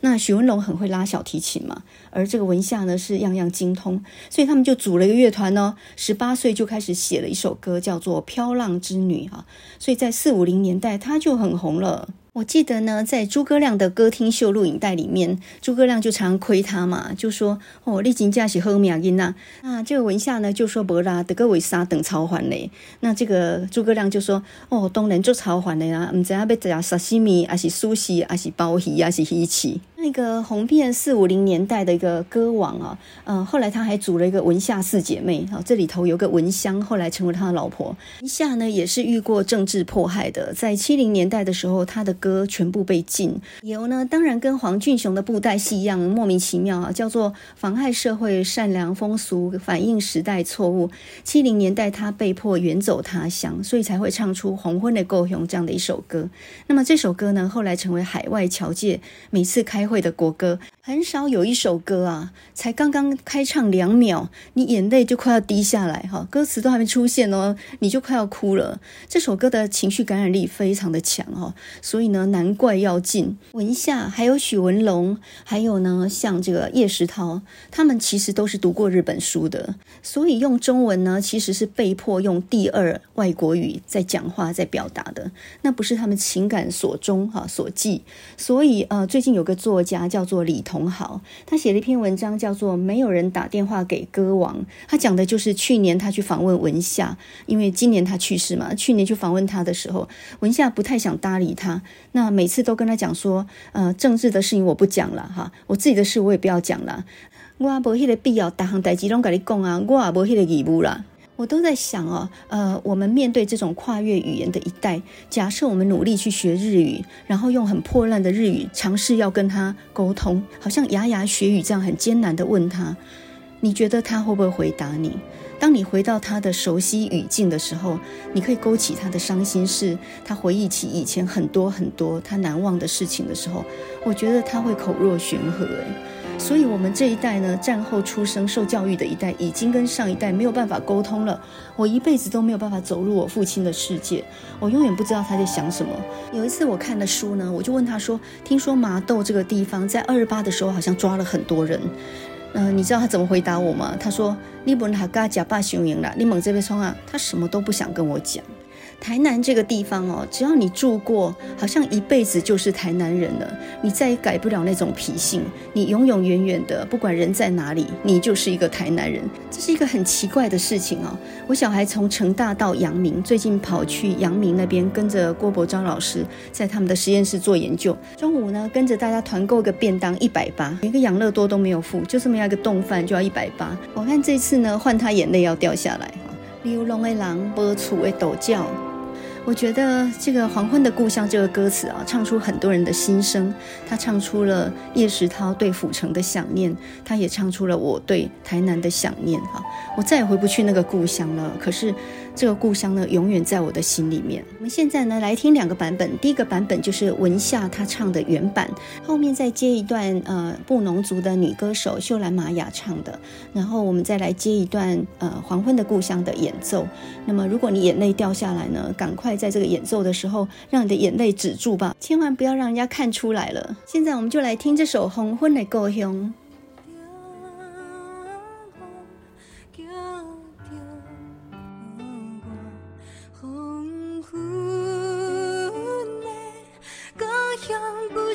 那许文龙很会拉小提琴嘛，而这个文夏呢是样样精通，所以他们就组了一个乐团呢。十八岁就开始写了一首歌，叫做《飘浪之女》啊，所以在四五零年代他就很红了。我记得呢，在诸葛亮的歌厅秀录影带里面，诸葛亮就常亏他嘛，就说：“哦，你真的是好命囡呐。”那这个文夏呢就说：“不啦，得个为啥等超还嘞？”那这个诸葛亮就说：“哦，当然做超还的啦，唔知要要食沙西米，还是苏西，还是鲍鱼，还是鱼翅。”那个红遍四五零年代的一个歌王啊，嗯、呃，后来他还组了一个文夏四姐妹啊，这里头有个文香，后来成为他的老婆。文夏呢也是遇过政治迫害的，在七零年代的时候，他的歌全部被禁。理由呢，当然跟黄俊雄的布袋戏一样莫名其妙啊，叫做妨害社会善良风俗，反映时代错误。七零年代他被迫远走他乡，所以才会唱出《黄昏的故乡》这样的一首歌。那么这首歌呢，后来成为海外侨界每次开会会的国歌，很少有一首歌啊，才刚刚开唱两秒，你眼泪就快要滴下来哈，歌词都还没出现哦，你就快要哭了。这首歌的情绪感染力非常的强哈，所以呢，难怪要进。文夏还有许文龙，还有呢，像这个叶石涛，他们其实都是读过日本书的，所以用中文呢，其实是被迫用第二外国语在讲话，在表达的，那不是他们情感所钟哈所寄。所以呃，最近有个作家叫做李同豪，他写了一篇文章，叫做《没有人打电话给歌王》。他讲的就是去年他去访问文夏，因为今年他去世嘛。去年去访问他的时候，文夏不太想搭理他，那每次都跟他讲说：“呃，政治的事情我不讲了哈，我自己的事我也不要讲了。我没那个必要，大行代志拢跟你讲啊，我也没那个义务啦。”我都在想哦，呃，我们面对这种跨越语言的一代，假设我们努力去学日语，然后用很破烂的日语尝试要跟他沟通，好像牙牙学语这样很艰难的问他，你觉得他会不会回答你？当你回到他的熟悉语境的时候，你可以勾起他的伤心事，他回忆起以前很多很多他难忘的事情的时候，我觉得他会口若悬河诶。所以，我们这一代呢，战后出生、受教育的一代，已经跟上一代没有办法沟通了。我一辈子都没有办法走入我父亲的世界，我永远不知道他在想什么。有一次我看的书呢，我就问他说：“听说麻豆这个地方在二二八的时候好像抓了很多人，嗯、你知道他怎么回答我吗？他说：‘你不能他家假爸雄赢了，你猛这边冲啊！’他什么都不想跟我讲。”台南这个地方哦，只要你住过，好像一辈子就是台南人了，你再也改不了那种脾性，你永永远远的，不管人在哪里，你就是一个台南人。这是一个很奇怪的事情哦。我小孩从成大到阳明，最近跑去阳明那边跟着郭伯昭老师在他们的实验室做研究，中午呢跟着大家团购个便当一百八，连个养乐多都没有付，就这么样一个冻饭就要一百八。我看这次呢换他眼泪要掉下来。流浪的人，无处的独角。我觉得这个《黄昏的故乡》这个歌词啊，唱出很多人的心声。他唱出了叶石涛对府城的想念，他也唱出了我对台南的想念。哈，我再也回不去那个故乡了。可是。这个故乡呢，永远在我的心里面。我们现在呢，来听两个版本。第一个版本就是文夏她唱的原版，后面再接一段呃布农族的女歌手秀兰玛雅唱的，然后我们再来接一段呃黄昏的故乡的演奏。那么如果你眼泪掉下来呢，赶快在这个演奏的时候，让你的眼泪止住吧，千万不要让人家看出来了。现在我们就来听这首《黄昏的故乡》。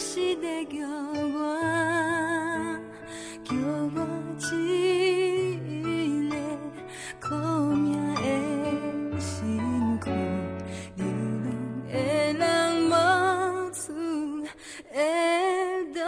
是在叫我，叫我一个苦命的辛苦，流浪的人无厝会到。